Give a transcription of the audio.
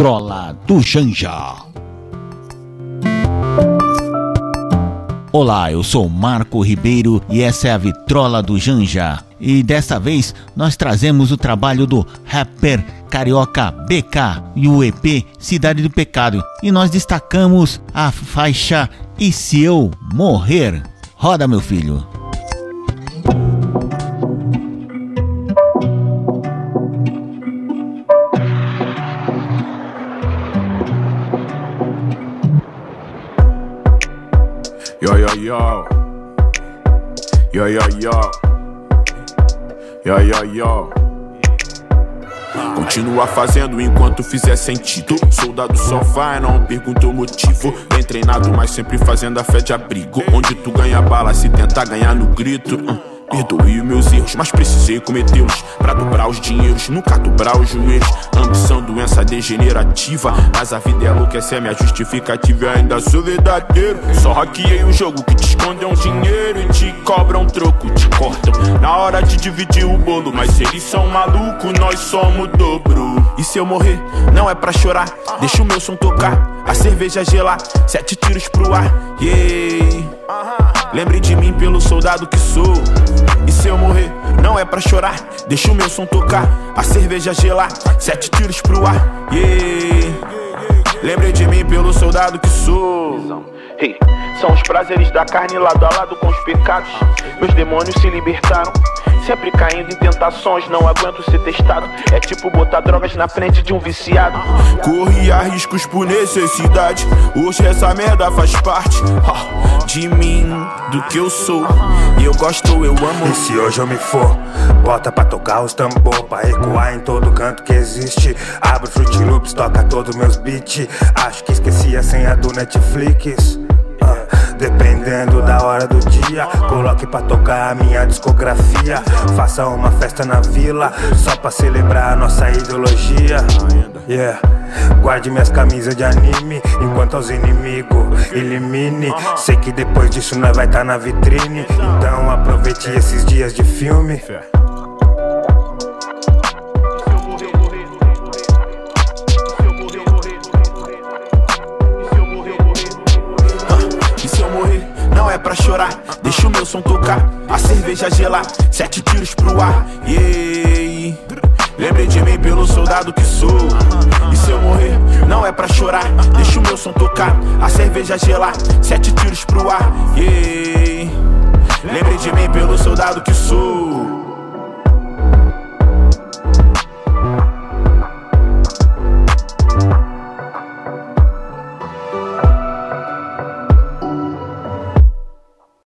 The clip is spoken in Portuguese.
Vitrola do Janja. Olá, eu sou Marco Ribeiro e essa é a Vitrola do Janja. E dessa vez nós trazemos o trabalho do rapper carioca BK e o EP Cidade do Pecado. E nós destacamos a faixa E Se Eu Morrer. Roda, meu filho. Yo, yo, yo. Yo, yo, yo. Yo, yo, yo. Continua fazendo enquanto fizer sentido. Soldado só vai, não pergunta o motivo. Bem treinado, mas sempre fazendo a fé de abrigo. Onde tu ganha bala se tentar ganhar no grito. Uh. Perdoei os meus erros, mas precisei cometê-los. Pra dobrar os dinheiros, nunca dobrar os joelhos. Ambição, doença degenerativa Mas a vida é louca, essa é minha justificativa. Eu ainda sou verdadeiro. Só hackeei o jogo que te esconde um dinheiro E te cobram um troco, te cortam. Na hora de dividir o bolo Mas eles são malucos, nós somos dobro. E se eu morrer, não é pra chorar. Deixa o meu som tocar, a cerveja gelar. Sete tiros pro ar, yeah Lembre de mim pelo soldado que sou. E se eu morrer, não é pra chorar. Deixa o meu som tocar, a cerveja gelar. Sete tiros pro ar, yeah. Lembre de mim pelo soldado que sou. São os prazeres da carne lado a lado com os pecados. Meus demônios se libertaram. Sempre caindo em tentações, não aguento ser testado. É tipo botar drogas na frente de um viciado. Corria riscos por necessidade. Hoje essa merda faz parte de mim, do que eu sou. E eu gosto, eu amo. E se hoje eu me for, bota pra tocar os tambor, pra ecoar em todo canto que existe. Abro Fruit Loops, toca todos meus beats. Acho que esqueci a senha do Netflix. Uh, dependendo da hora do dia, pra tocar a minha discografia. Faça uma festa na vila, só pra celebrar a nossa ideologia. Yeah. Guarde minhas camisas de anime, enquanto aos inimigos elimine. Sei que depois disso nós vai tá na vitrine, então aproveite esses dias de filme. Deixa o meu som tocar, a cerveja gelar, sete tiros pro ar. Yeah. Lembre de mim pelo soldado que sou. E se eu morrer, não é pra chorar. Deixa o meu som tocar, a cerveja gelar, sete tiros pro ar. Yeah. Lembre de mim pelo soldado que sou.